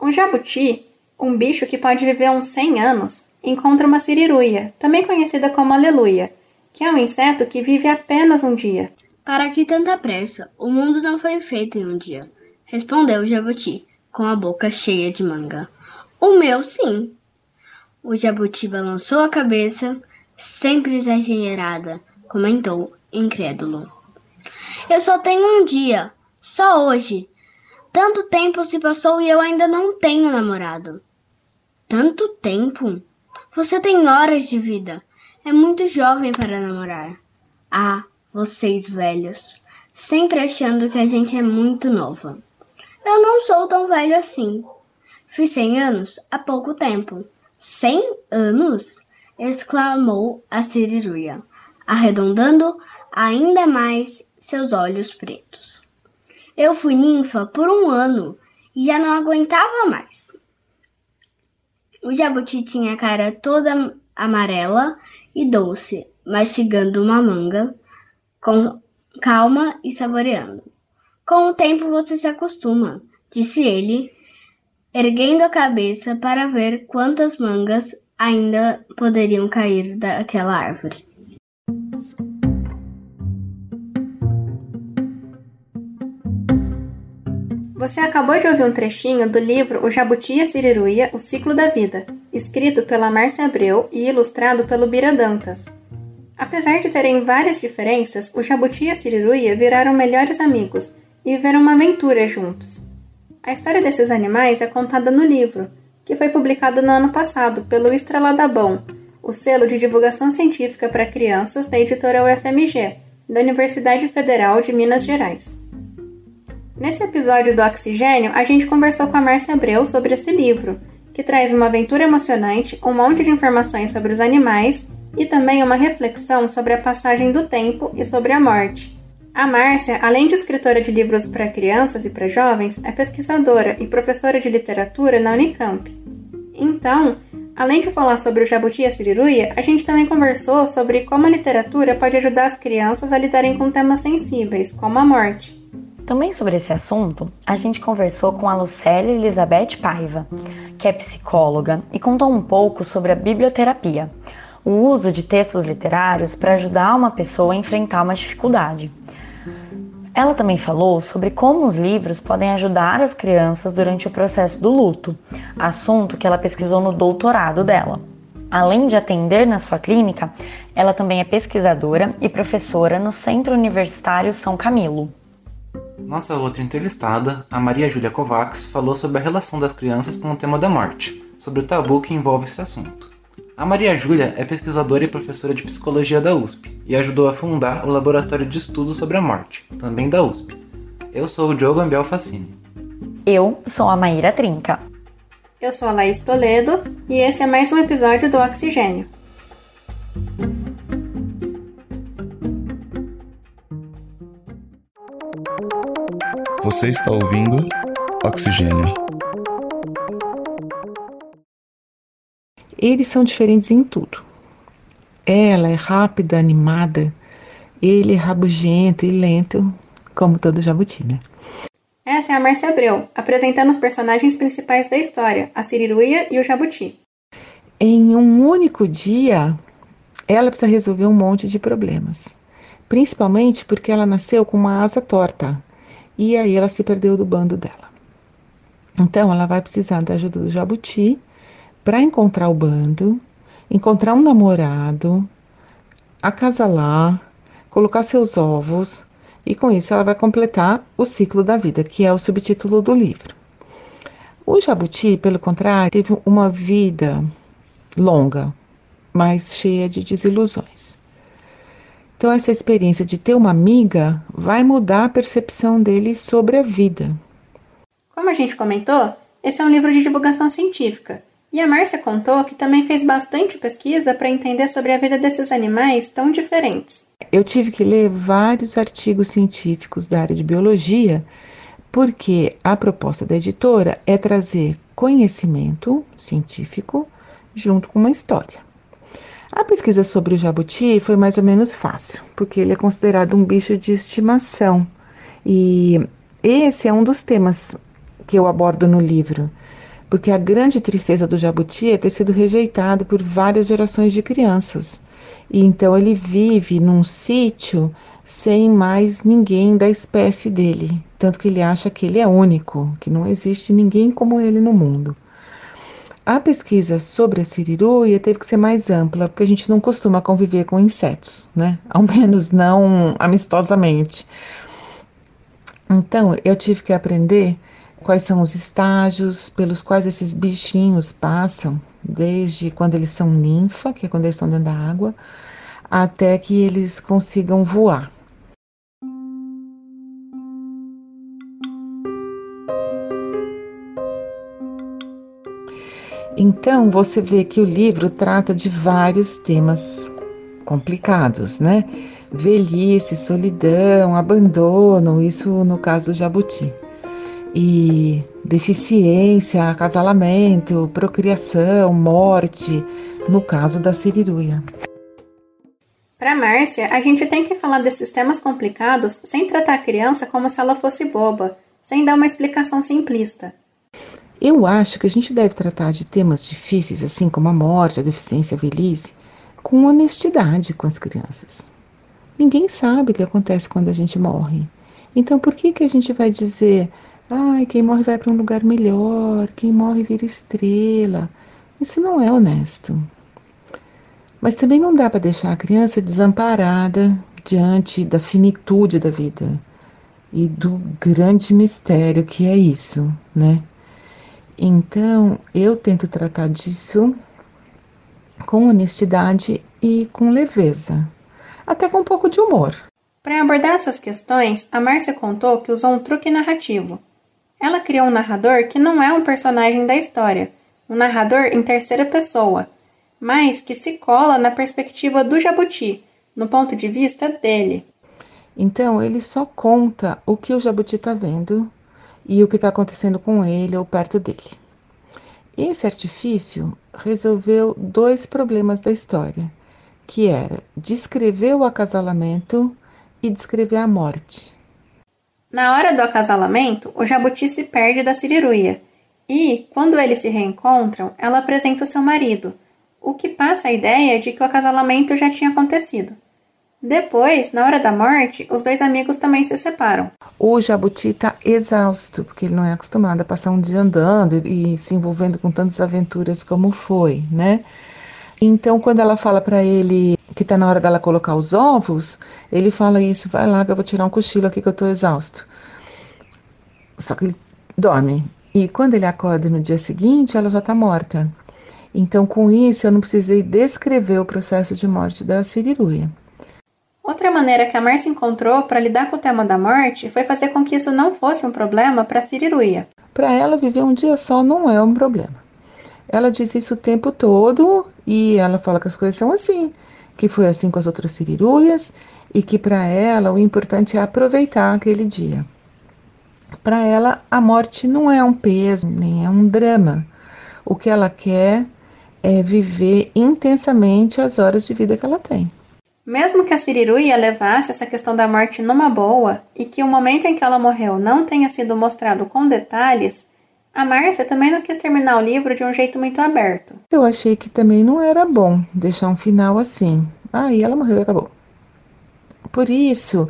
Um jabuti, um bicho que pode viver uns 100 anos, encontra uma siriruia, também conhecida como aleluia, que é um inseto que vive apenas um dia. Para que tanta pressa? O mundo não foi feito em um dia, respondeu o jabuti, com a boca cheia de manga. O meu, sim. O jabuti balançou a cabeça, sempre exagerada, comentou, incrédulo. Eu só tenho um dia, só hoje. Tanto tempo se passou e eu ainda não tenho namorado. Tanto tempo? Você tem horas de vida. É muito jovem para namorar. Ah, vocês velhos, sempre achando que a gente é muito nova. Eu não sou tão velho assim. Fiz cem anos há pouco tempo. Cem anos? exclamou a Siriruia, arredondando ainda mais seus olhos pretos. Eu fui ninfa por um ano e já não aguentava mais. O jabuti tinha a cara toda amarela e doce, mastigando uma manga com calma e saboreando. Com o tempo você se acostuma, disse ele, erguendo a cabeça para ver quantas mangas ainda poderiam cair daquela árvore. Você acabou de ouvir um trechinho do livro O Jabuti e a Siriruia, O Ciclo da Vida, escrito pela Márcia Abreu e ilustrado pelo Bira Dantas. Apesar de terem várias diferenças, o Jabuti e a Siriruia viraram melhores amigos e viveram uma aventura juntos. A história desses animais é contada no livro, que foi publicado no ano passado pelo Estraladabão, o selo de divulgação científica para crianças da editora UFMG, da Universidade Federal de Minas Gerais. Nesse episódio do Oxigênio, a gente conversou com a Márcia Abreu sobre esse livro, que traz uma aventura emocionante, um monte de informações sobre os animais e também uma reflexão sobre a passagem do tempo e sobre a morte. A Márcia, além de escritora de livros para crianças e para jovens, é pesquisadora e professora de literatura na Unicamp. Então, além de falar sobre o jabuti e a siriruia, a gente também conversou sobre como a literatura pode ajudar as crianças a lidarem com temas sensíveis, como a morte. Também sobre esse assunto, a gente conversou com a Lucélia Elizabeth Paiva, que é psicóloga, e contou um pouco sobre a biblioterapia, o uso de textos literários para ajudar uma pessoa a enfrentar uma dificuldade. Ela também falou sobre como os livros podem ajudar as crianças durante o processo do luto, assunto que ela pesquisou no doutorado dela. Além de atender na sua clínica, ela também é pesquisadora e professora no Centro Universitário São Camilo. Nossa outra entrevistada, a Maria Júlia Kovacs, falou sobre a relação das crianças com o tema da morte, sobre o tabu que envolve esse assunto. A Maria Júlia é pesquisadora e professora de psicologia da USP e ajudou a fundar o Laboratório de Estudos sobre a Morte, também da USP. Eu sou o Diogo Ambiel Facini. Eu sou a Maíra Trinca. Eu sou a Laís Toledo e esse é mais um episódio do Oxigênio. Você está ouvindo Oxigênio. Eles são diferentes em tudo. Ela é rápida, animada, ele é rabugento e lento, como todo jabuti, né? Essa é a Márcia Abreu, apresentando os personagens principais da história, a Siriruia e o Jabuti. Em um único dia, ela precisa resolver um monte de problemas. Principalmente porque ela nasceu com uma asa torta, e aí ela se perdeu do bando dela. Então ela vai precisar da ajuda do jabuti para encontrar o bando, encontrar um namorado, acasalar, colocar seus ovos e com isso ela vai completar o ciclo da vida, que é o subtítulo do livro. O jabuti, pelo contrário, teve uma vida longa, mas cheia de desilusões. Então, essa experiência de ter uma amiga vai mudar a percepção dele sobre a vida. Como a gente comentou, esse é um livro de divulgação científica. E a Márcia contou que também fez bastante pesquisa para entender sobre a vida desses animais tão diferentes. Eu tive que ler vários artigos científicos da área de biologia, porque a proposta da editora é trazer conhecimento científico junto com uma história. A pesquisa sobre o jabuti foi mais ou menos fácil, porque ele é considerado um bicho de estimação. E esse é um dos temas que eu abordo no livro. porque a grande tristeza do jabuti é ter sido rejeitado por várias gerações de crianças. E então ele vive num sítio sem mais ninguém da espécie dele, tanto que ele acha que ele é único, que não existe ninguém como ele no mundo. A pesquisa sobre a siriruia teve que ser mais ampla, porque a gente não costuma conviver com insetos, né? Ao menos não amistosamente. Então, eu tive que aprender quais são os estágios pelos quais esses bichinhos passam, desde quando eles são ninfa, que é quando eles estão dentro da água, até que eles consigam voar. Então, você vê que o livro trata de vários temas complicados, né? Velhice, solidão, abandono, isso no caso do jabuti e deficiência, acasalamento, procriação, morte, no caso da siriruia. Para Márcia, a gente tem que falar desses temas complicados sem tratar a criança como se ela fosse boba, sem dar uma explicação simplista. Eu acho que a gente deve tratar de temas difíceis, assim como a morte, a deficiência, a velhice, com honestidade com as crianças. Ninguém sabe o que acontece quando a gente morre. Então, por que, que a gente vai dizer Ai, quem morre vai para um lugar melhor, quem morre vira estrela. Isso não é honesto. Mas também não dá para deixar a criança desamparada diante da finitude da vida e do grande mistério que é isso, né? Então, eu tento tratar disso com honestidade e com leveza, até com um pouco de humor. Para abordar essas questões, a Márcia contou que usou um truque narrativo ela criou um narrador que não é um personagem da história, um narrador em terceira pessoa, mas que se cola na perspectiva do jabuti, no ponto de vista dele. Então ele só conta o que o jabuti está vendo e o que está acontecendo com ele ou perto dele. Esse artifício resolveu dois problemas da história, que era descrever o acasalamento e descrever a morte. Na hora do acasalamento, o jabuti se perde da siriruia e, quando eles se reencontram, ela apresenta o seu marido, o que passa a ideia de que o acasalamento já tinha acontecido. Depois, na hora da morte, os dois amigos também se separam. O jabuti está exausto, porque ele não é acostumado a passar um dia andando e se envolvendo com tantas aventuras como foi, né? Então, quando ela fala para ele que está na hora dela colocar os ovos, ele fala isso, vai lá que eu vou tirar um cochilo aqui que eu estou exausto. Só que ele dorme. E quando ele acorda no dia seguinte, ela já está morta. Então, com isso, eu não precisei descrever o processo de morte da Siriruia. Outra maneira que a Márcia encontrou para lidar com o tema da morte foi fazer com que isso não fosse um problema para Siriruia. Para ela, viver um dia só não é um problema. Ela diz isso o tempo todo e ela fala que as coisas são assim, que foi assim com as outras siriruias e que para ela o importante é aproveitar aquele dia. Para ela, a morte não é um peso, nem é um drama. O que ela quer é viver intensamente as horas de vida que ela tem. Mesmo que a Siriruia levasse essa questão da morte numa boa e que o momento em que ela morreu não tenha sido mostrado com detalhes, a Márcia também não quis terminar o livro de um jeito muito aberto. Eu achei que também não era bom deixar um final assim. Aí ela morreu e acabou. Por isso,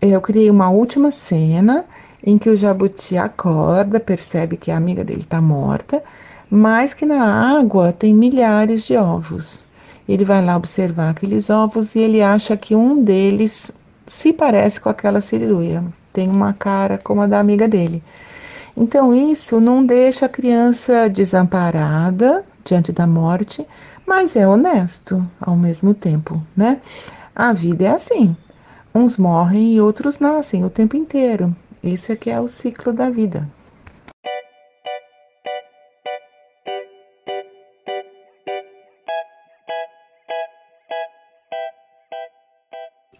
eu criei uma última cena em que o jabuti acorda, percebe que a amiga dele está morta, mas que na água tem milhares de ovos. Ele vai lá observar aqueles ovos e ele acha que um deles se parece com aquela siriruia. Tem uma cara como a da amiga dele. Então, isso não deixa a criança desamparada diante da morte, mas é honesto ao mesmo tempo, né? A vida é assim. Uns morrem e outros nascem o tempo inteiro. Esse aqui é o ciclo da vida.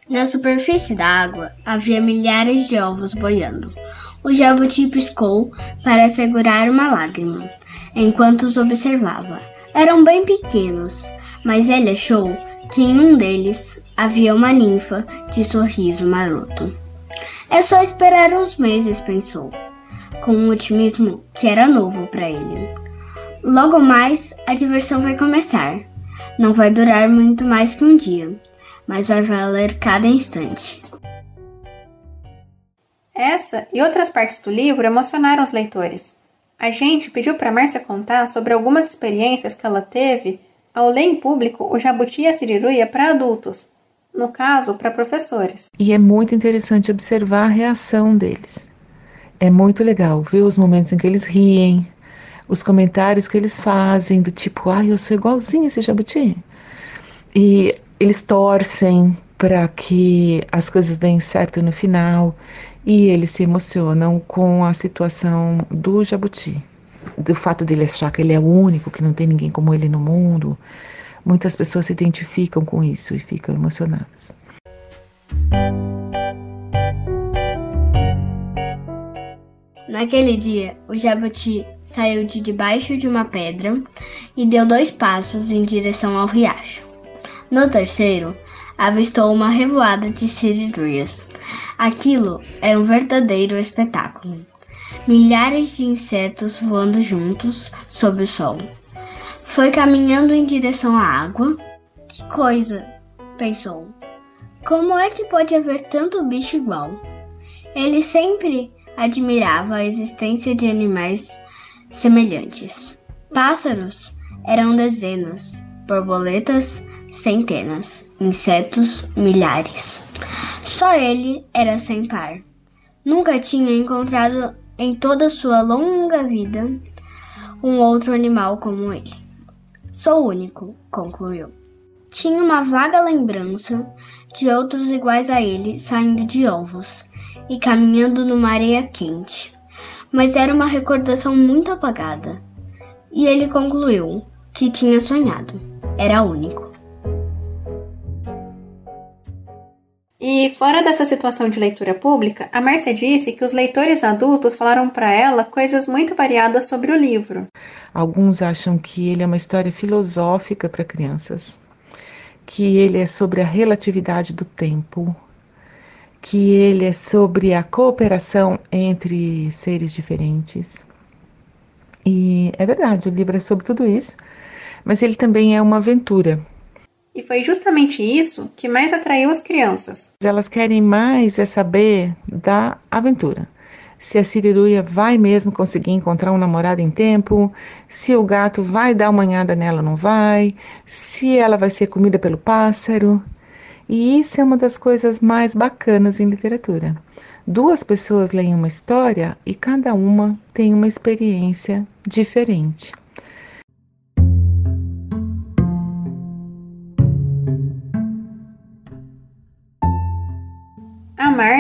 Na superfície da água havia milhares de ovos boiando. O jabuti piscou para segurar uma lágrima, enquanto os observava. Eram bem pequenos, mas ele achou que em um deles havia uma ninfa de sorriso maroto. É só esperar uns meses, pensou, com um otimismo que era novo para ele. Logo mais, a diversão vai começar. Não vai durar muito mais que um dia, mas vai valer cada instante. Essa e outras partes do livro emocionaram os leitores. A gente pediu para Márcia contar sobre algumas experiências que ela teve ao ler em público o Jabuti e a Siriruia para adultos, no caso, para professores. E é muito interessante observar a reação deles. É muito legal ver os momentos em que eles riem, os comentários que eles fazem, do tipo, ai, ah, eu sou igualzinho esse jabuti. E eles torcem para que as coisas deem certo no final e eles se emocionam com a situação do jabuti, do fato dele achar que ele é o único, que não tem ninguém como ele no mundo. Muitas pessoas se identificam com isso e ficam emocionadas. Naquele dia, o jabuti saiu de debaixo de uma pedra e deu dois passos em direção ao riacho. No terceiro, avistou uma revoada de siriruias. Aquilo era um verdadeiro espetáculo. Milhares de insetos voando juntos sob o sol. Foi caminhando em direção à água. Que coisa! pensou. Como é que pode haver tanto bicho igual? Ele sempre admirava a existência de animais semelhantes. Pássaros eram dezenas, borboletas centenas, insetos milhares. Só ele era sem par. Nunca tinha encontrado em toda sua longa vida um outro animal como ele. Sou único, concluiu. Tinha uma vaga lembrança de outros iguais a ele saindo de ovos e caminhando numa areia quente, mas era uma recordação muito apagada. E ele concluiu que tinha sonhado. Era único. E fora dessa situação de leitura pública, a Márcia disse que os leitores adultos falaram para ela coisas muito variadas sobre o livro. Alguns acham que ele é uma história filosófica para crianças, que ele é sobre a relatividade do tempo, que ele é sobre a cooperação entre seres diferentes. E é verdade, o livro é sobre tudo isso, mas ele também é uma aventura e foi justamente isso que mais atraiu as crianças. Elas querem mais é saber da aventura. Se a Siriruia vai mesmo conseguir encontrar um namorado em tempo, se o gato vai dar uma manhada nela ou não vai, se ela vai ser comida pelo pássaro. E isso é uma das coisas mais bacanas em literatura. Duas pessoas leem uma história e cada uma tem uma experiência diferente.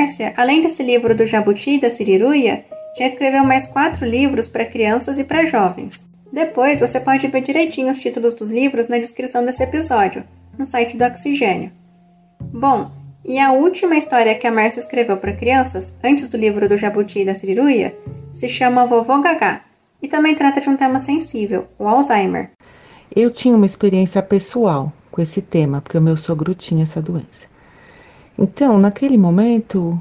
Márcia, além desse livro do Jabuti e da Siriruia, já escreveu mais quatro livros para crianças e para jovens. Depois você pode ver direitinho os títulos dos livros na descrição desse episódio, no site do Oxigênio. Bom, e a última história que a Márcia escreveu para crianças, antes do livro do Jabuti e da Siriruia, se chama Vovô Gagá e também trata de um tema sensível, o Alzheimer. Eu tinha uma experiência pessoal com esse tema, porque o meu sogro tinha essa doença. Então, naquele momento,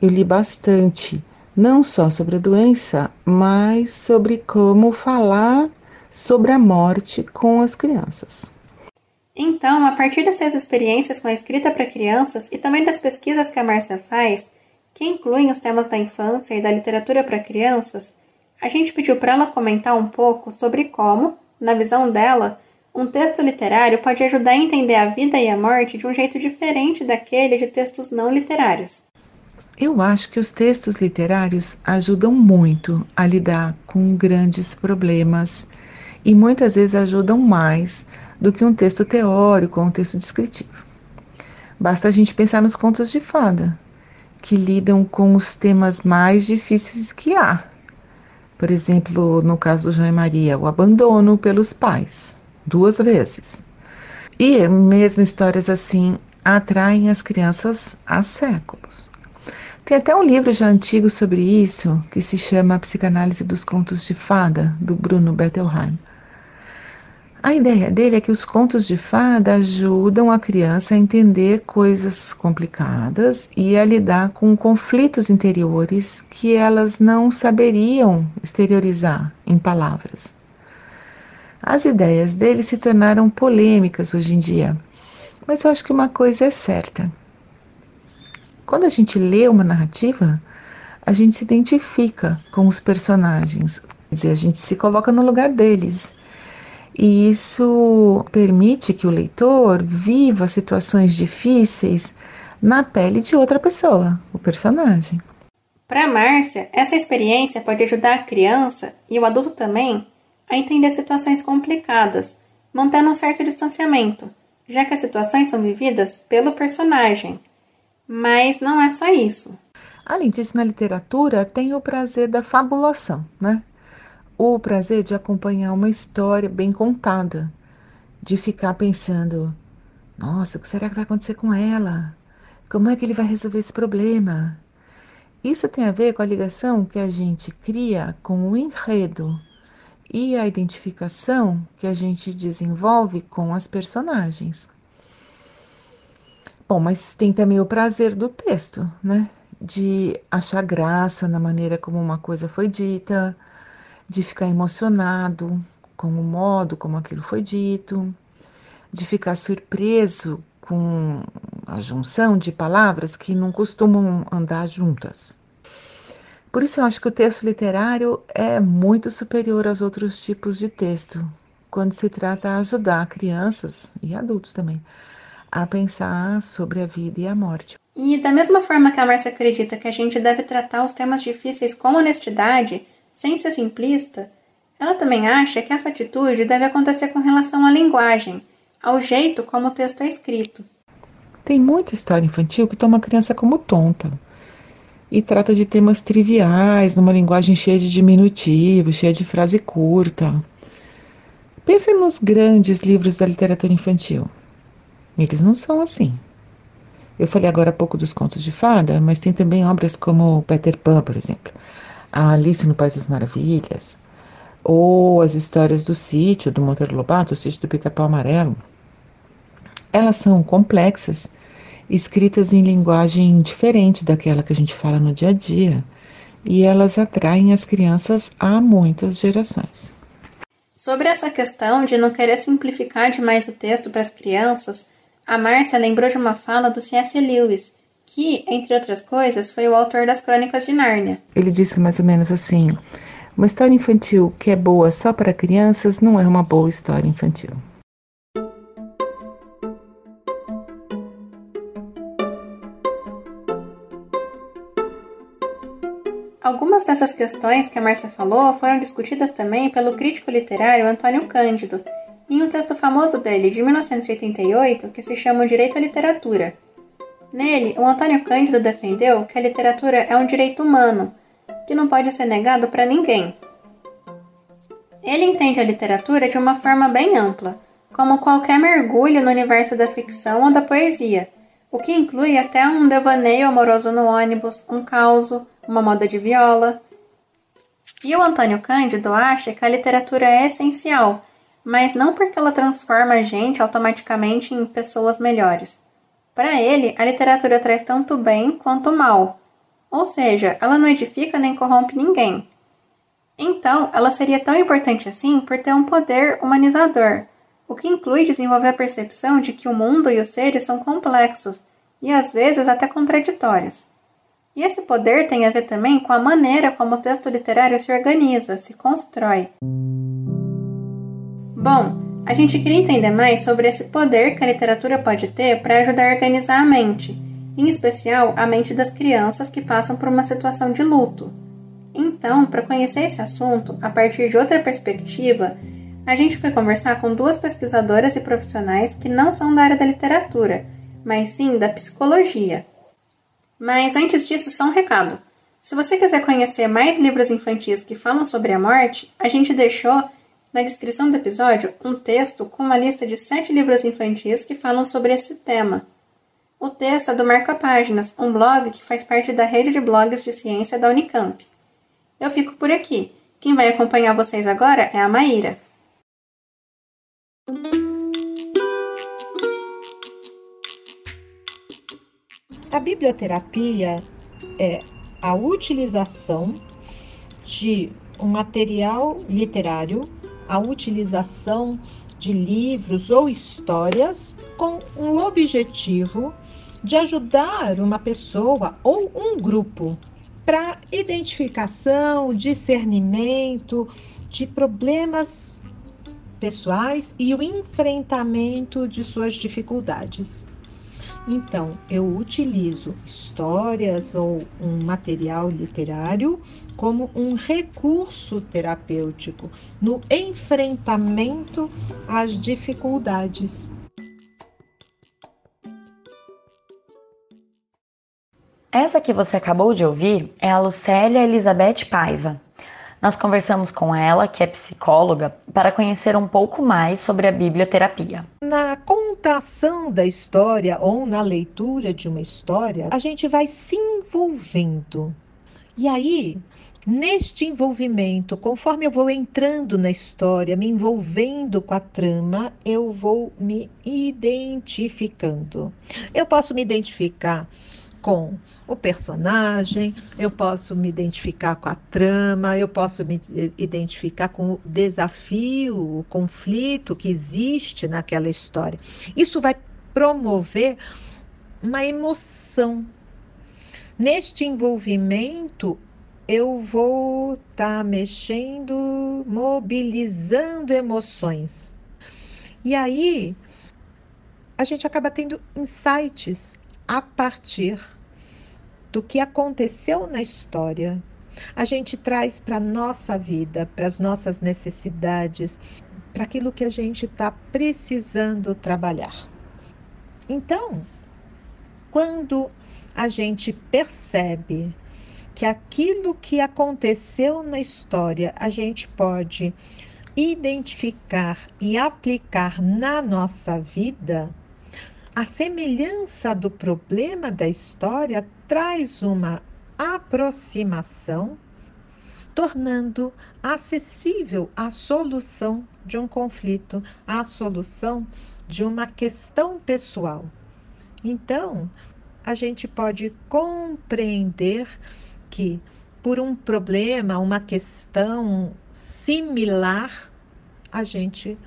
eu li bastante, não só sobre a doença, mas sobre como falar sobre a morte com as crianças. Então, a partir dessas experiências com a escrita para crianças e também das pesquisas que a Márcia faz, que incluem os temas da infância e da literatura para crianças, a gente pediu para ela comentar um pouco sobre como, na visão dela, um texto literário pode ajudar a entender a vida e a morte de um jeito diferente daquele de textos não literários. Eu acho que os textos literários ajudam muito a lidar com grandes problemas e muitas vezes ajudam mais do que um texto teórico ou um texto descritivo. Basta a gente pensar nos contos de fada, que lidam com os temas mais difíceis que há. Por exemplo, no caso do João e Maria, o abandono pelos pais duas vezes. E mesmo histórias assim atraem as crianças há séculos. Tem até um livro já antigo sobre isso, que se chama Psicanálise dos Contos de Fada, do Bruno Bettelheim. A ideia dele é que os contos de fada ajudam a criança a entender coisas complicadas e a lidar com conflitos interiores que elas não saberiam exteriorizar em palavras. As ideias dele se tornaram polêmicas hoje em dia, mas eu acho que uma coisa é certa. Quando a gente lê uma narrativa, a gente se identifica com os personagens, quer dizer, a gente se coloca no lugar deles. E isso permite que o leitor viva situações difíceis na pele de outra pessoa, o personagem. Para Márcia, essa experiência pode ajudar a criança e o adulto também a entender situações complicadas, mantendo um certo distanciamento, já que as situações são vividas pelo personagem. Mas não é só isso. Além disso, na literatura tem o prazer da fabulação, né? o prazer de acompanhar uma história bem contada, de ficar pensando: nossa, o que será que vai acontecer com ela? Como é que ele vai resolver esse problema? Isso tem a ver com a ligação que a gente cria com o enredo e a identificação que a gente desenvolve com as personagens. Bom, mas tem também o prazer do texto, né? De achar graça na maneira como uma coisa foi dita, de ficar emocionado com o modo como aquilo foi dito, de ficar surpreso com a junção de palavras que não costumam andar juntas. Por isso eu acho que o texto literário é muito superior aos outros tipos de texto, quando se trata de ajudar crianças e adultos também a pensar sobre a vida e a morte. E da mesma forma que a Márcia acredita que a gente deve tratar os temas difíceis com honestidade, sem ser simplista, ela também acha que essa atitude deve acontecer com relação à linguagem, ao jeito como o texto é escrito. Tem muita história infantil que toma a criança como tonta e trata de temas triviais, numa linguagem cheia de diminutivo, cheia de frase curta. Pense nos grandes livros da literatura infantil. Eles não são assim. Eu falei agora há pouco dos contos de fada, mas tem também obras como Peter Pan, por exemplo a Alice no País das Maravilhas, ou as histórias do sítio do Monteiro Lobato, o sítio do Pica-Pau Amarelo. Elas são complexas, escritas em linguagem diferente daquela que a gente fala no dia a dia, e elas atraem as crianças a muitas gerações. Sobre essa questão de não querer simplificar demais o texto para as crianças, a Márcia lembrou de uma fala do C.S. Lewis, que, entre outras coisas, foi o autor das Crônicas de Nárnia. Ele disse mais ou menos assim: uma história infantil que é boa só para crianças não é uma boa história infantil. Algumas dessas questões que a Márcia falou foram discutidas também pelo crítico literário Antônio Cândido, em um texto famoso dele de 1988 que se chama O Direito à Literatura, Nele, o Antônio Cândido defendeu que a literatura é um direito humano, que não pode ser negado para ninguém. Ele entende a literatura de uma forma bem ampla, como qualquer mergulho no universo da ficção ou da poesia, o que inclui até um devaneio amoroso no ônibus, um causo, uma moda de viola. E o Antônio Cândido acha que a literatura é essencial, mas não porque ela transforma a gente automaticamente em pessoas melhores. Para ele, a literatura traz tanto bem quanto mal, ou seja, ela não edifica nem corrompe ninguém. Então, ela seria tão importante assim por ter um poder humanizador, o que inclui desenvolver a percepção de que o mundo e os seres são complexos e às vezes até contraditórios. E esse poder tem a ver também com a maneira como o texto literário se organiza, se constrói. Bom, a gente queria entender mais sobre esse poder que a literatura pode ter para ajudar a organizar a mente, em especial a mente das crianças que passam por uma situação de luto. Então, para conhecer esse assunto a partir de outra perspectiva, a gente foi conversar com duas pesquisadoras e profissionais que não são da área da literatura, mas sim da psicologia. Mas antes disso, só um recado. Se você quiser conhecer mais livros infantis que falam sobre a morte, a gente deixou na descrição do episódio um texto com uma lista de sete livros infantis que falam sobre esse tema. O texto é do Marca Páginas, um blog que faz parte da rede de blogs de ciência da Unicamp. Eu fico por aqui. Quem vai acompanhar vocês agora é a Maíra. A biblioterapia é a utilização de um material literário a utilização de livros ou histórias com o objetivo de ajudar uma pessoa ou um grupo para identificação, discernimento de problemas pessoais e o enfrentamento de suas dificuldades. Então, eu utilizo histórias ou um material literário como um recurso terapêutico no enfrentamento às dificuldades. Essa que você acabou de ouvir é a Lucélia Elizabeth Paiva. Nós conversamos com ela, que é psicóloga, para conhecer um pouco mais sobre a biblioterapia. Na contação da história ou na leitura de uma história, a gente vai se envolvendo. E aí, neste envolvimento, conforme eu vou entrando na história, me envolvendo com a trama, eu vou me identificando. Eu posso me identificar com o personagem, eu posso me identificar com a trama, eu posso me identificar com o desafio, o conflito que existe naquela história. Isso vai promover uma emoção. Neste envolvimento, eu vou estar tá mexendo, mobilizando emoções. E aí, a gente acaba tendo insights a partir do que aconteceu na história. A gente traz para a nossa vida, para as nossas necessidades, para aquilo que a gente está precisando trabalhar. Então, quando a gente percebe que aquilo que aconteceu na história a gente pode identificar e aplicar na nossa vida, a semelhança do problema da história traz uma aproximação, tornando acessível a solução de um conflito, a solução de uma questão pessoal. Então, a gente pode compreender que por um problema, uma questão similar, a gente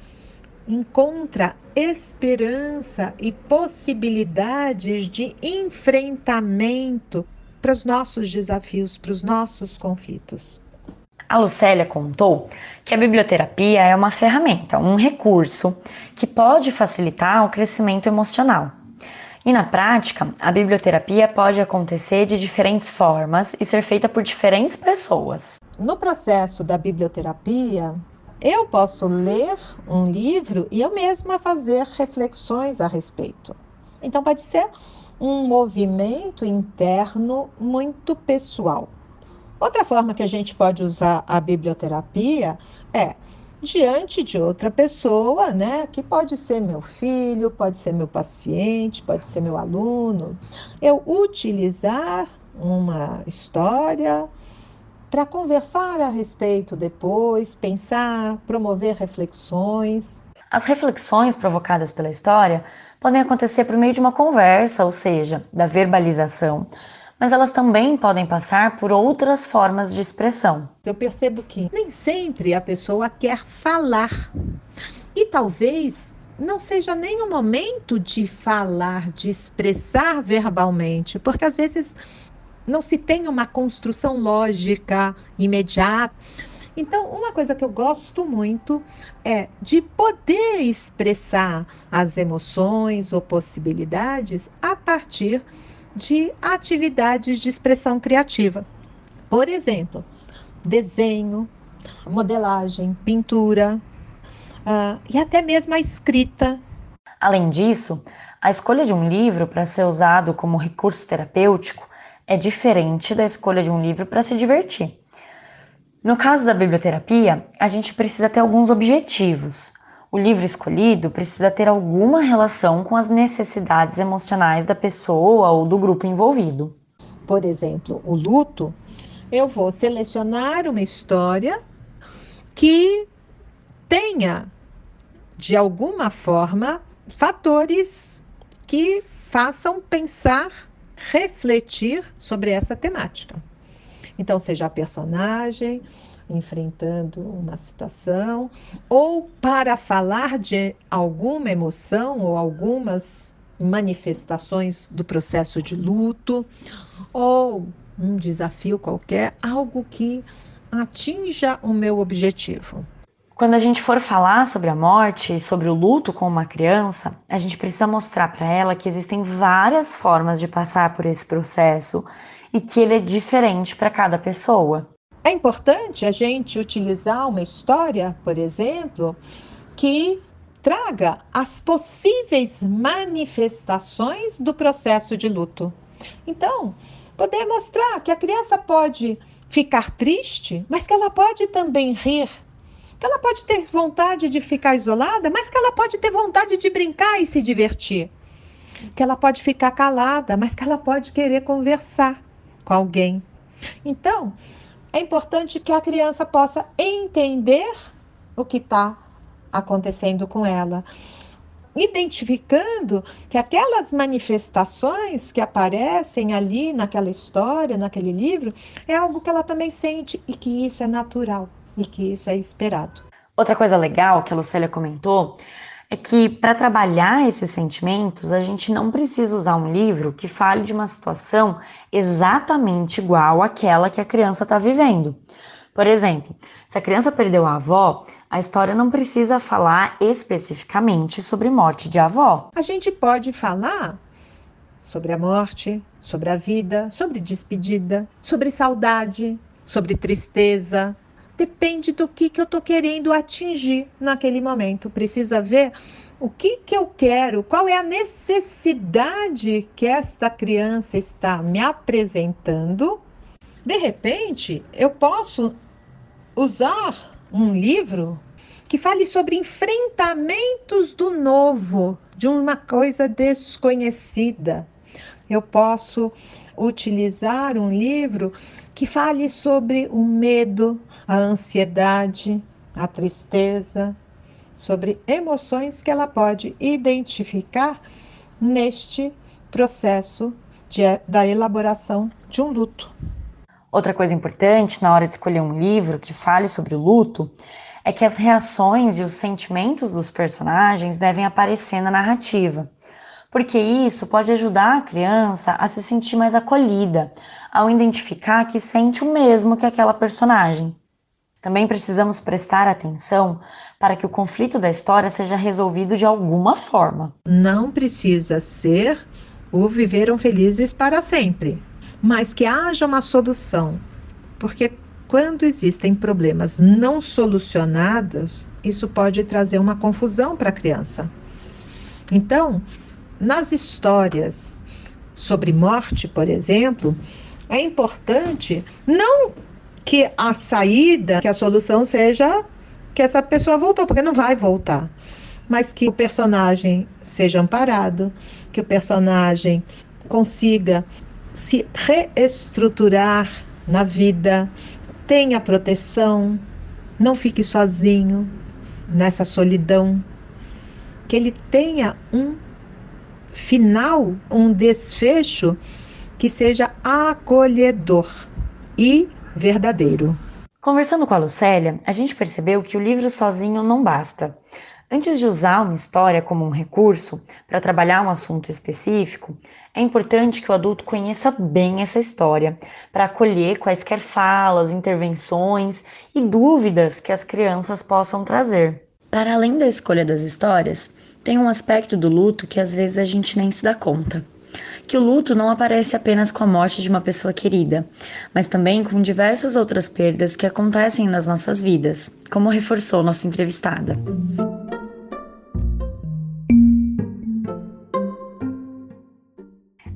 encontra esperança e possibilidades de enfrentamento para os nossos desafios, para os nossos conflitos. A Lucélia contou que a biblioterapia é uma ferramenta, um recurso que pode facilitar o crescimento emocional. E na prática, a biblioterapia pode acontecer de diferentes formas e ser feita por diferentes pessoas. No processo da biblioterapia, eu posso ler um livro e eu mesma fazer reflexões a respeito. Então, pode ser um movimento interno muito pessoal. Outra forma que a gente pode usar a biblioterapia é diante de outra pessoa, né? Que pode ser meu filho, pode ser meu paciente, pode ser meu aluno. Eu utilizar uma história, para conversar a respeito depois, pensar, promover reflexões. As reflexões provocadas pela história podem acontecer por meio de uma conversa, ou seja, da verbalização, mas elas também podem passar por outras formas de expressão. Eu percebo que nem sempre a pessoa quer falar. E talvez não seja nem o momento de falar, de expressar verbalmente, porque às vezes não se tem uma construção lógica imediata. Então, uma coisa que eu gosto muito é de poder expressar as emoções ou possibilidades a partir de atividades de expressão criativa. Por exemplo, desenho, modelagem, pintura uh, e até mesmo a escrita. Além disso, a escolha de um livro para ser usado como recurso terapêutico é diferente da escolha de um livro para se divertir. No caso da biblioterapia, a gente precisa ter alguns objetivos. O livro escolhido precisa ter alguma relação com as necessidades emocionais da pessoa ou do grupo envolvido. Por exemplo, o luto, eu vou selecionar uma história que tenha, de alguma forma, fatores que façam pensar refletir sobre essa temática. Então, seja a personagem, enfrentando uma situação, ou para falar de alguma emoção ou algumas manifestações do processo de luto, ou um desafio qualquer, algo que atinja o meu objetivo. Quando a gente for falar sobre a morte e sobre o luto com uma criança, a gente precisa mostrar para ela que existem várias formas de passar por esse processo e que ele é diferente para cada pessoa. É importante a gente utilizar uma história, por exemplo, que traga as possíveis manifestações do processo de luto. Então, poder mostrar que a criança pode ficar triste, mas que ela pode também rir que ela pode ter vontade de ficar isolada, mas que ela pode ter vontade de brincar e se divertir. Que ela pode ficar calada, mas que ela pode querer conversar com alguém. Então, é importante que a criança possa entender o que está acontecendo com ela, identificando que aquelas manifestações que aparecem ali naquela história, naquele livro, é algo que ela também sente e que isso é natural e que isso é esperado. Outra coisa legal que a Lucélia comentou é que para trabalhar esses sentimentos, a gente não precisa usar um livro que fale de uma situação exatamente igual àquela que a criança está vivendo. Por exemplo, se a criança perdeu a avó, a história não precisa falar especificamente sobre morte de avó. A gente pode falar sobre a morte, sobre a vida, sobre despedida, sobre saudade, sobre tristeza, depende do que, que eu estou querendo atingir naquele momento. Precisa ver o que, que eu quero, qual é a necessidade que esta criança está me apresentando. De repente, eu posso usar um livro que fale sobre enfrentamentos do novo, de uma coisa desconhecida. Eu posso utilizar um livro que fale sobre o medo, a ansiedade, a tristeza, sobre emoções que ela pode identificar neste processo de, da elaboração de um luto. Outra coisa importante na hora de escolher um livro que fale sobre o luto é que as reações e os sentimentos dos personagens devem aparecer na narrativa porque isso pode ajudar a criança a se sentir mais acolhida, ao identificar que sente o mesmo que aquela personagem. Também precisamos prestar atenção para que o conflito da história seja resolvido de alguma forma. Não precisa ser o viveram felizes para sempre, mas que haja uma solução, porque quando existem problemas não solucionados, isso pode trazer uma confusão para a criança. Então, nas histórias sobre morte, por exemplo, é importante não que a saída, que a solução seja que essa pessoa voltou, porque não vai voltar, mas que o personagem seja amparado, que o personagem consiga se reestruturar na vida, tenha proteção, não fique sozinho nessa solidão, que ele tenha um final, um desfecho que seja acolhedor e verdadeiro. Conversando com a Lucélia, a gente percebeu que o livro sozinho não basta. Antes de usar uma história como um recurso para trabalhar um assunto específico, é importante que o adulto conheça bem essa história, para acolher quaisquer falas, intervenções e dúvidas que as crianças possam trazer. Para além da escolha das histórias, tem um aspecto do luto que às vezes a gente nem se dá conta. Que o luto não aparece apenas com a morte de uma pessoa querida, mas também com diversas outras perdas que acontecem nas nossas vidas, como reforçou nossa entrevistada.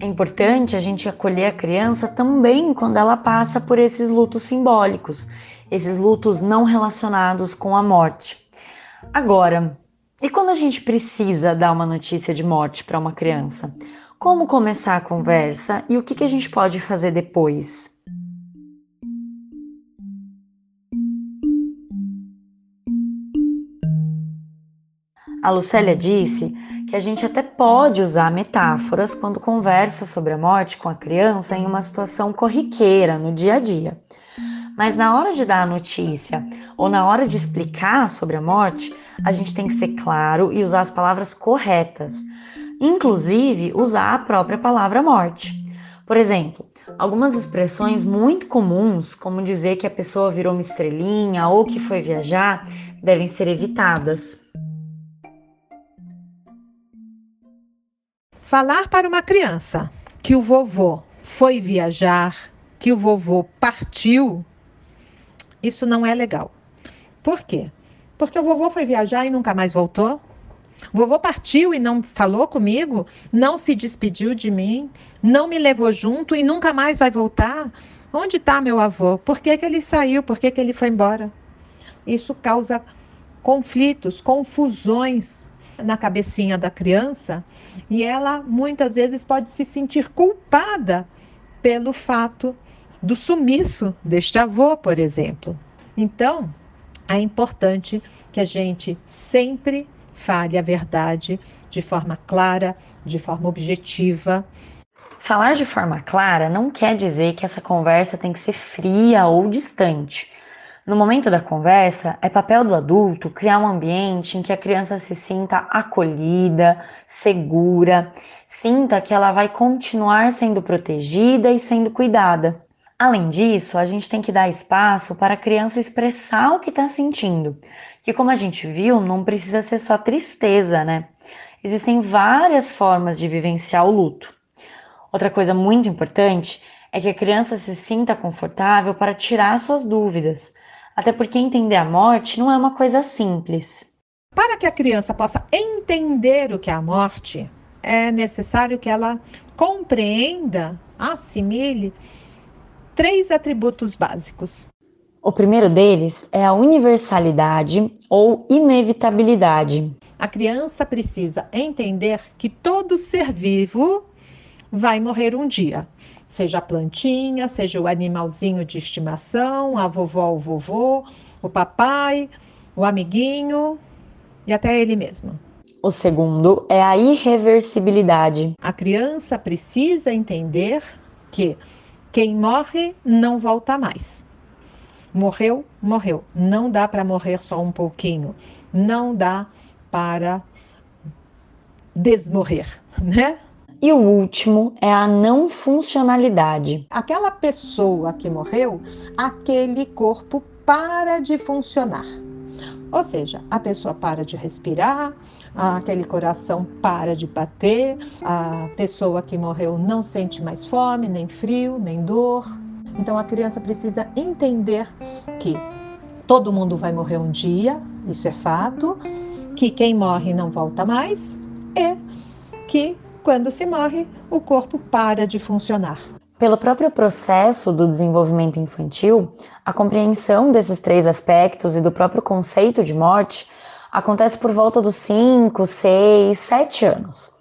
É importante a gente acolher a criança também quando ela passa por esses lutos simbólicos, esses lutos não relacionados com a morte. Agora, e quando a gente precisa dar uma notícia de morte para uma criança? Como começar a conversa e o que, que a gente pode fazer depois? A Lucélia disse que a gente até pode usar metáforas quando conversa sobre a morte com a criança em uma situação corriqueira, no dia a dia. Mas na hora de dar a notícia ou na hora de explicar sobre a morte, a gente tem que ser claro e usar as palavras corretas, inclusive usar a própria palavra morte. Por exemplo, algumas expressões muito comuns, como dizer que a pessoa virou uma estrelinha ou que foi viajar, devem ser evitadas. Falar para uma criança que o vovô foi viajar, que o vovô partiu, isso não é legal. Por quê? Porque o vovô foi viajar e nunca mais voltou. O vovô partiu e não falou comigo, não se despediu de mim, não me levou junto e nunca mais vai voltar. Onde está meu avô? Por que, que ele saiu? Por que, que ele foi embora? Isso causa conflitos, confusões na cabecinha da criança e ela muitas vezes pode se sentir culpada pelo fato do sumiço deste avô, por exemplo. Então, é importante que a gente sempre fale a verdade de forma clara, de forma objetiva. Falar de forma clara não quer dizer que essa conversa tem que ser fria ou distante. No momento da conversa, é papel do adulto criar um ambiente em que a criança se sinta acolhida, segura, sinta que ela vai continuar sendo protegida e sendo cuidada. Além disso, a gente tem que dar espaço para a criança expressar o que está sentindo, que, como a gente viu, não precisa ser só tristeza, né? Existem várias formas de vivenciar o luto. Outra coisa muito importante é que a criança se sinta confortável para tirar suas dúvidas até porque entender a morte não é uma coisa simples. Para que a criança possa entender o que é a morte, é necessário que ela compreenda, assimile três atributos básicos. O primeiro deles é a universalidade ou inevitabilidade. A criança precisa entender que todo ser vivo vai morrer um dia. Seja a plantinha, seja o animalzinho de estimação, a vovó, o vovô, o papai, o amiguinho e até ele mesmo. O segundo é a irreversibilidade. A criança precisa entender que quem morre não volta mais. Morreu, morreu. Não dá para morrer só um pouquinho. Não dá para desmorrer, né? E o último é a não funcionalidade. Aquela pessoa que morreu, aquele corpo para de funcionar. Ou seja, a pessoa para de respirar, aquele coração para de bater, a pessoa que morreu não sente mais fome, nem frio, nem dor. Então a criança precisa entender que todo mundo vai morrer um dia, isso é fato, que quem morre não volta mais e que quando se morre, o corpo para de funcionar. Pelo próprio processo do desenvolvimento infantil, a compreensão desses três aspectos e do próprio conceito de morte acontece por volta dos 5, 6, 7 anos.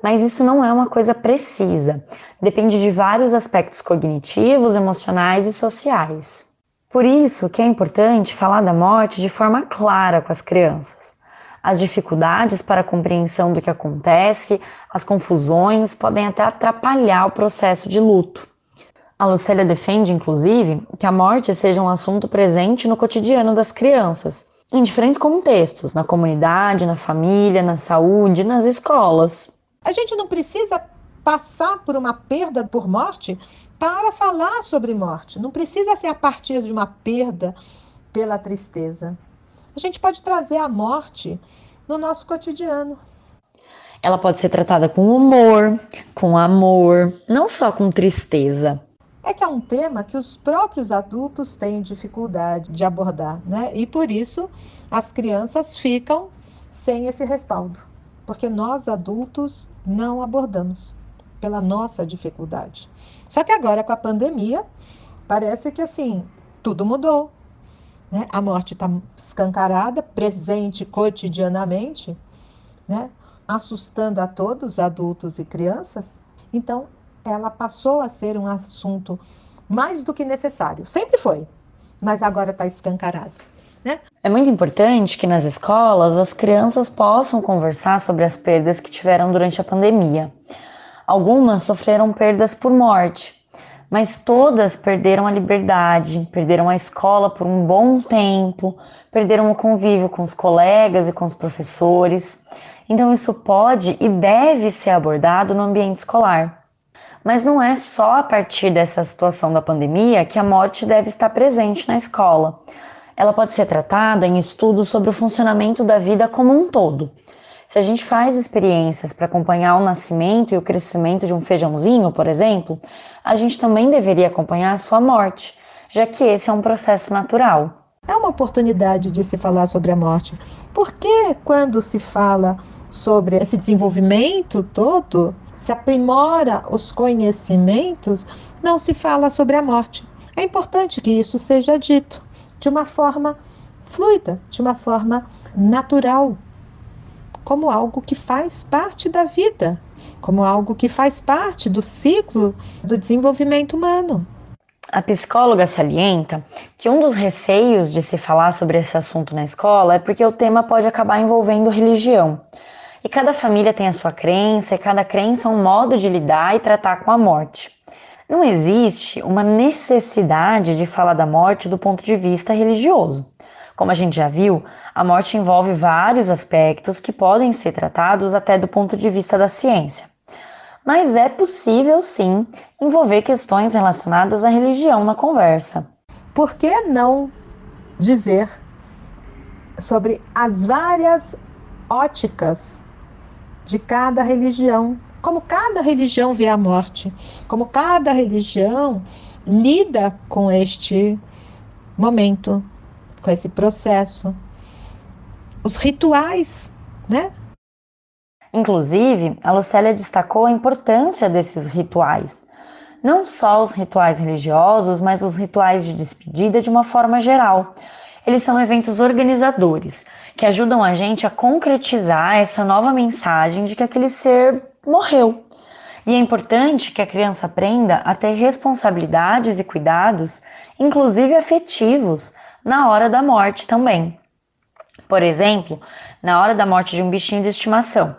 Mas isso não é uma coisa precisa, depende de vários aspectos cognitivos, emocionais e sociais. Por isso que é importante falar da morte de forma clara com as crianças. As dificuldades para a compreensão do que acontece, as confusões podem até atrapalhar o processo de luto. A Lucélia defende, inclusive, que a morte seja um assunto presente no cotidiano das crianças, em diferentes contextos, na comunidade, na família, na saúde, nas escolas. A gente não precisa passar por uma perda por morte para falar sobre morte. Não precisa ser a partir de uma perda pela tristeza. A gente pode trazer a morte no nosso cotidiano. Ela pode ser tratada com humor, com amor, não só com tristeza. É que é um tema que os próprios adultos têm dificuldade de abordar, né? E por isso as crianças ficam sem esse respaldo, porque nós adultos não abordamos pela nossa dificuldade. Só que agora com a pandemia, parece que assim, tudo mudou. Né? A morte está escancarada, presente cotidianamente, né? Assustando a todos, adultos e crianças. Então, ela passou a ser um assunto mais do que necessário. Sempre foi, mas agora está escancarado. Né? É muito importante que nas escolas as crianças possam conversar sobre as perdas que tiveram durante a pandemia. Algumas sofreram perdas por morte, mas todas perderam a liberdade, perderam a escola por um bom tempo, perderam o convívio com os colegas e com os professores. Então, isso pode e deve ser abordado no ambiente escolar. Mas não é só a partir dessa situação da pandemia que a morte deve estar presente na escola. Ela pode ser tratada em estudos sobre o funcionamento da vida como um todo. Se a gente faz experiências para acompanhar o nascimento e o crescimento de um feijãozinho, por exemplo, a gente também deveria acompanhar a sua morte, já que esse é um processo natural. É uma oportunidade de se falar sobre a morte. Porque quando se fala sobre esse desenvolvimento todo, se aprimora os conhecimentos, não se fala sobre a morte. É importante que isso seja dito de uma forma fluida, de uma forma natural, como algo que faz parte da vida, como algo que faz parte do ciclo do desenvolvimento humano. A psicóloga salienta que um dos receios de se falar sobre esse assunto na escola é porque o tema pode acabar envolvendo religião. E cada família tem a sua crença, e cada crença é um modo de lidar e tratar com a morte. Não existe uma necessidade de falar da morte do ponto de vista religioso. Como a gente já viu, a morte envolve vários aspectos que podem ser tratados até do ponto de vista da ciência. Mas é possível sim envolver questões relacionadas à religião na conversa. Por que não dizer sobre as várias óticas de cada religião, como cada religião vê a morte, como cada religião lida com este momento, com esse processo. Os rituais, né? Inclusive, a Lucélia destacou a importância desses rituais. Não só os rituais religiosos, mas os rituais de despedida de uma forma geral. Eles são eventos organizadores que ajudam a gente a concretizar essa nova mensagem de que aquele ser morreu. E é importante que a criança aprenda a ter responsabilidades e cuidados, inclusive afetivos, na hora da morte também. Por exemplo, na hora da morte de um bichinho de estimação.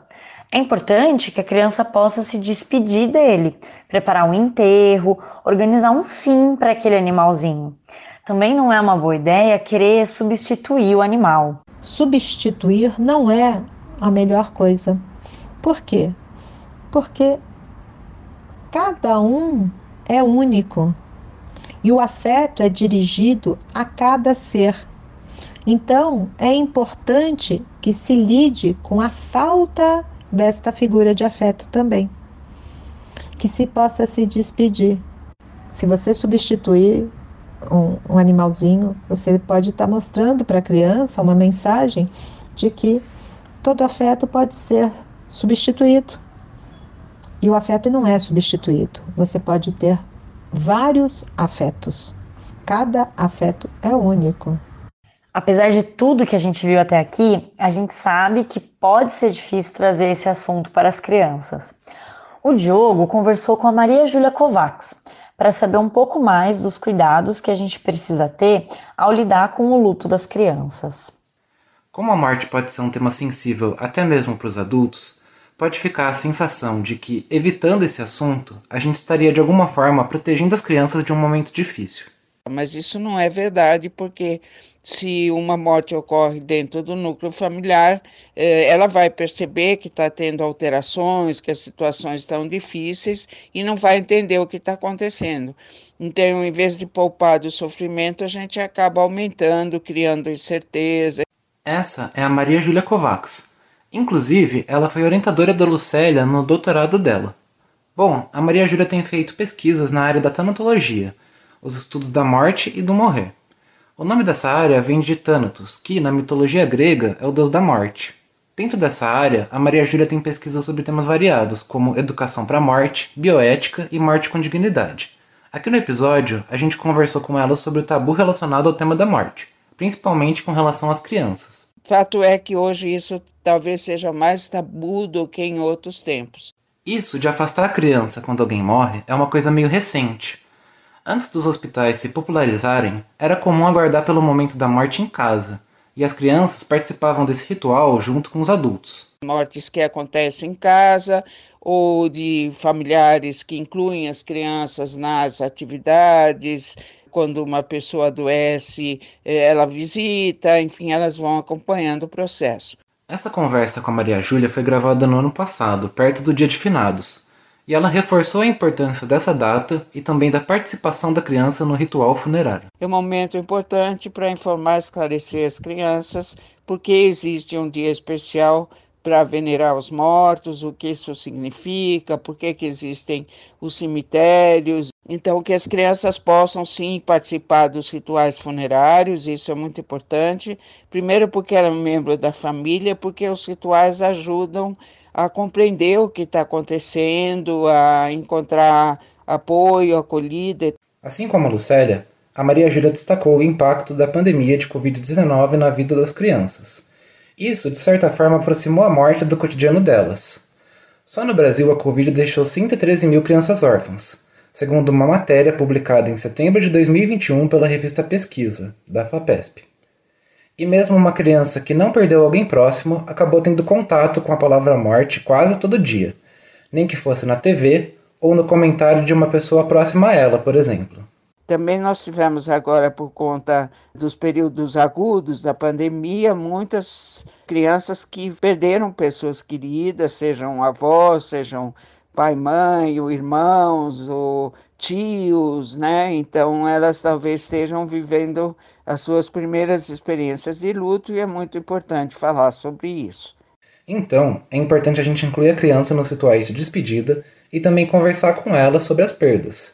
É importante que a criança possa se despedir dele, preparar um enterro, organizar um fim para aquele animalzinho. Também não é uma boa ideia querer substituir o animal substituir não é a melhor coisa. Por quê? Porque cada um é único e o afeto é dirigido a cada ser. Então, é importante que se lide com a falta desta figura de afeto também. Que se possa se despedir. Se você substituir um, um animalzinho, você pode estar tá mostrando para a criança uma mensagem de que todo afeto pode ser substituído. E o afeto não é substituído. Você pode ter vários afetos. Cada afeto é único. Apesar de tudo que a gente viu até aqui, a gente sabe que pode ser difícil trazer esse assunto para as crianças. O Diogo conversou com a Maria Júlia Kovacs, para saber um pouco mais dos cuidados que a gente precisa ter ao lidar com o luto das crianças. Como a morte pode ser um tema sensível até mesmo para os adultos, pode ficar a sensação de que, evitando esse assunto, a gente estaria de alguma forma protegendo as crianças de um momento difícil. Mas isso não é verdade, porque se uma morte ocorre dentro do núcleo familiar, eh, ela vai perceber que está tendo alterações, que as situações estão difíceis e não vai entender o que está acontecendo. Então, em vez de poupar do sofrimento, a gente acaba aumentando, criando incerteza. Essa é a Maria Júlia Kovacs. Inclusive, ela foi orientadora da Lucélia no doutorado dela. Bom, a Maria Júlia tem feito pesquisas na área da tanatologia, os estudos da morte e do morrer. O nome dessa área vem de Thanatos, que, na mitologia grega, é o deus da morte. Dentro dessa área, a Maria Júlia tem pesquisas sobre temas variados, como educação para a morte, bioética e morte com dignidade. Aqui no episódio, a gente conversou com ela sobre o tabu relacionado ao tema da morte, principalmente com relação às crianças. Fato é que hoje isso talvez seja mais tabu do que em outros tempos. Isso de afastar a criança quando alguém morre é uma coisa meio recente. Antes dos hospitais se popularizarem, era comum aguardar pelo momento da morte em casa, e as crianças participavam desse ritual junto com os adultos. Mortes que acontecem em casa ou de familiares que incluem as crianças nas atividades, quando uma pessoa adoece, eh, ela visita, enfim, elas vão acompanhando o processo. Essa conversa com a Maria Júlia foi gravada no ano passado, perto do Dia de Finados, e ela reforçou a importância dessa data e também da participação da criança no ritual funerário. É um momento importante para informar e esclarecer as crianças porque existe um dia especial para venerar os mortos, o que isso significa, por que, existem os cemitérios. Então, que as crianças possam sim participar dos rituais funerários, isso é muito importante. Primeiro, porque ela é um membro da família, porque os rituais ajudam a compreender o que está acontecendo, a encontrar apoio, acolhida. Assim como a Lucélia, a Maria Júlia destacou o impacto da pandemia de Covid-19 na vida das crianças. Isso, de certa forma, aproximou a morte do cotidiano delas. Só no Brasil a Covid deixou 113 mil crianças órfãs, segundo uma matéria publicada em setembro de 2021 pela revista Pesquisa, da FAPESP. E mesmo uma criança que não perdeu alguém próximo acabou tendo contato com a palavra morte quase todo dia, nem que fosse na TV ou no comentário de uma pessoa próxima a ela, por exemplo. Também nós tivemos agora, por conta dos períodos agudos da pandemia, muitas crianças que perderam pessoas queridas, sejam avós, sejam pai, mãe, ou irmãos, ou tios, né? Então elas talvez estejam vivendo as suas primeiras experiências de luto e é muito importante falar sobre isso. Então, é importante a gente incluir a criança nos rituais de despedida e também conversar com ela sobre as perdas.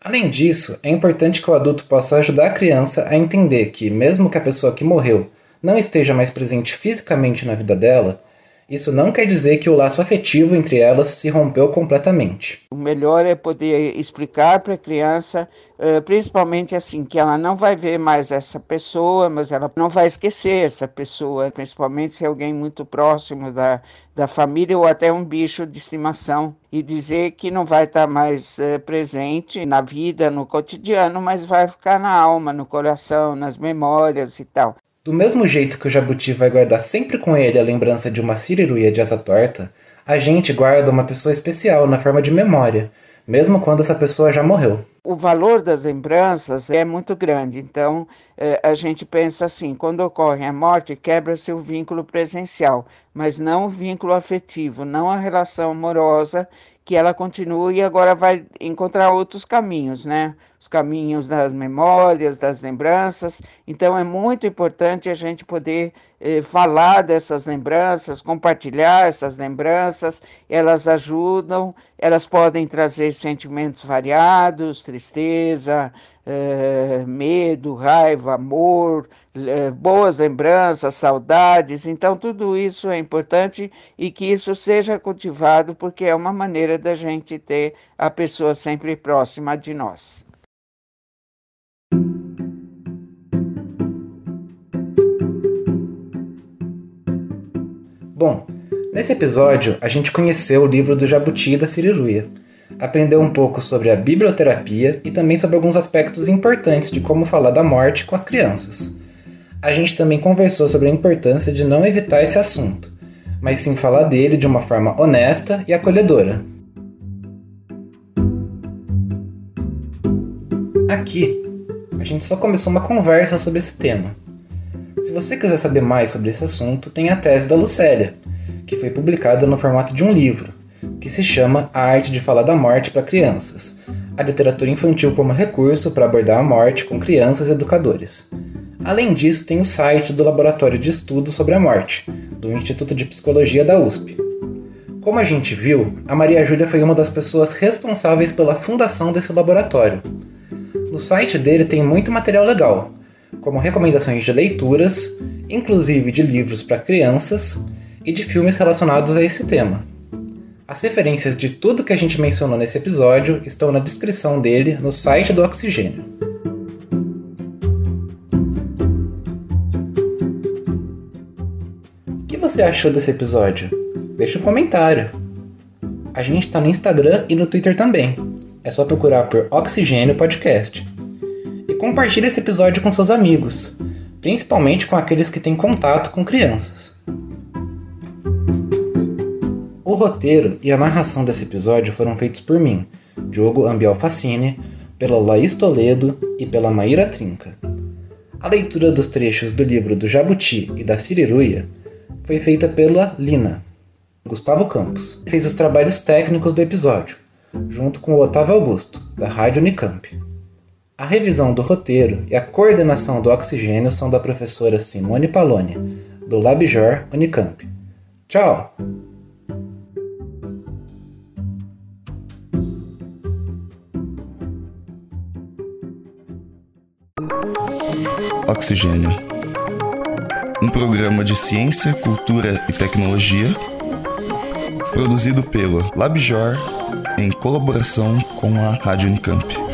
Além disso, é importante que o adulto possa ajudar a criança a entender que, mesmo que a pessoa que morreu não esteja mais presente fisicamente na vida dela, isso não quer dizer que o laço afetivo entre elas se rompeu completamente. O melhor é poder explicar para a criança, eh, principalmente assim, que ela não vai ver mais essa pessoa, mas ela não vai esquecer essa pessoa, principalmente se é alguém muito próximo da, da família ou até um bicho de estimação, e dizer que não vai estar mais eh, presente na vida, no cotidiano, mas vai ficar na alma, no coração, nas memórias e tal. Do mesmo jeito que o jabuti vai guardar sempre com ele a lembrança de uma siriruia de asa torta, a gente guarda uma pessoa especial na forma de memória, mesmo quando essa pessoa já morreu. O valor das lembranças é muito grande, então eh, a gente pensa assim: quando ocorre a morte, quebra-se o vínculo presencial, mas não o vínculo afetivo, não a relação amorosa que ela continua e agora vai encontrar outros caminhos, né? Os caminhos das memórias, das lembranças. Então é muito importante a gente poder eh, falar dessas lembranças, compartilhar essas lembranças. Elas ajudam, elas podem trazer sentimentos variados, tristeza, é, medo, raiva, amor, é, boas lembranças, saudades. Então, tudo isso é importante e que isso seja cultivado, porque é uma maneira da gente ter a pessoa sempre próxima de nós. Bom, nesse episódio a gente conheceu o livro do Jabuti e da Siriruia aprendeu um pouco sobre a biblioterapia e também sobre alguns aspectos importantes de como falar da morte com as crianças. A gente também conversou sobre a importância de não evitar esse assunto, mas sim falar dele de uma forma honesta e acolhedora. Aqui, a gente só começou uma conversa sobre esse tema. Se você quiser saber mais sobre esse assunto, tem a tese da Lucélia, que foi publicada no formato de um livro que se chama A Arte de Falar da Morte para Crianças, a literatura infantil como recurso para abordar a morte com crianças e educadores. Além disso, tem o site do Laboratório de Estudos sobre a Morte, do Instituto de Psicologia da USP. Como a gente viu, a Maria Júlia foi uma das pessoas responsáveis pela fundação desse laboratório. No site dele tem muito material legal, como recomendações de leituras, inclusive de livros para crianças e de filmes relacionados a esse tema. As referências de tudo que a gente mencionou nesse episódio estão na descrição dele no site do Oxigênio. O que você achou desse episódio? Deixa um comentário. A gente está no Instagram e no Twitter também. É só procurar por Oxigênio Podcast. Compartilhe esse episódio com seus amigos, principalmente com aqueles que têm contato com crianças. O roteiro e a narração desse episódio foram feitos por mim, Diogo Ambiel Facine, pela Laís Toledo e pela Maíra Trinca. A leitura dos trechos do livro do Jabuti e da Siriruia foi feita pela Lina. Gustavo Campos fez os trabalhos técnicos do episódio, junto com o Otávio Augusto, da Rádio Unicamp. A revisão do roteiro e a coordenação do oxigênio são da professora Simone Paloni, do Labjor Unicamp. Tchau! Oxigênio. Um programa de ciência, cultura e tecnologia produzido pelo LabJor em colaboração com a Rádio Unicamp.